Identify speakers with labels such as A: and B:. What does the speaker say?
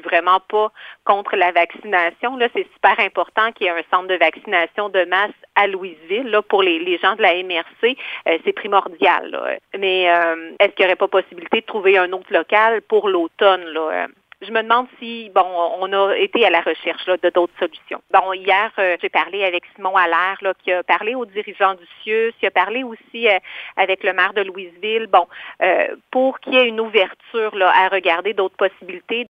A: suis vraiment pas contre la vaccination. Là, c'est super important qu'il y ait un centre de vaccination de masse à Louisville. Là, pour les, les gens de la MRC, euh, c'est primordial. Mais euh, est-ce qu'il n'y aurait pas possibilité de trouver un autre local pour l'automne? Là? Euh, je me demande si, bon, on a été à la recherche là, de d'autres solutions. Bon, hier, euh, j'ai parlé avec Simon Allaire, là, qui a parlé aux dirigeants du CIUS, qui a parlé aussi euh, avec le maire de Louisville, bon, euh, pour qu'il y ait une ouverture là, à regarder d'autres possibilités.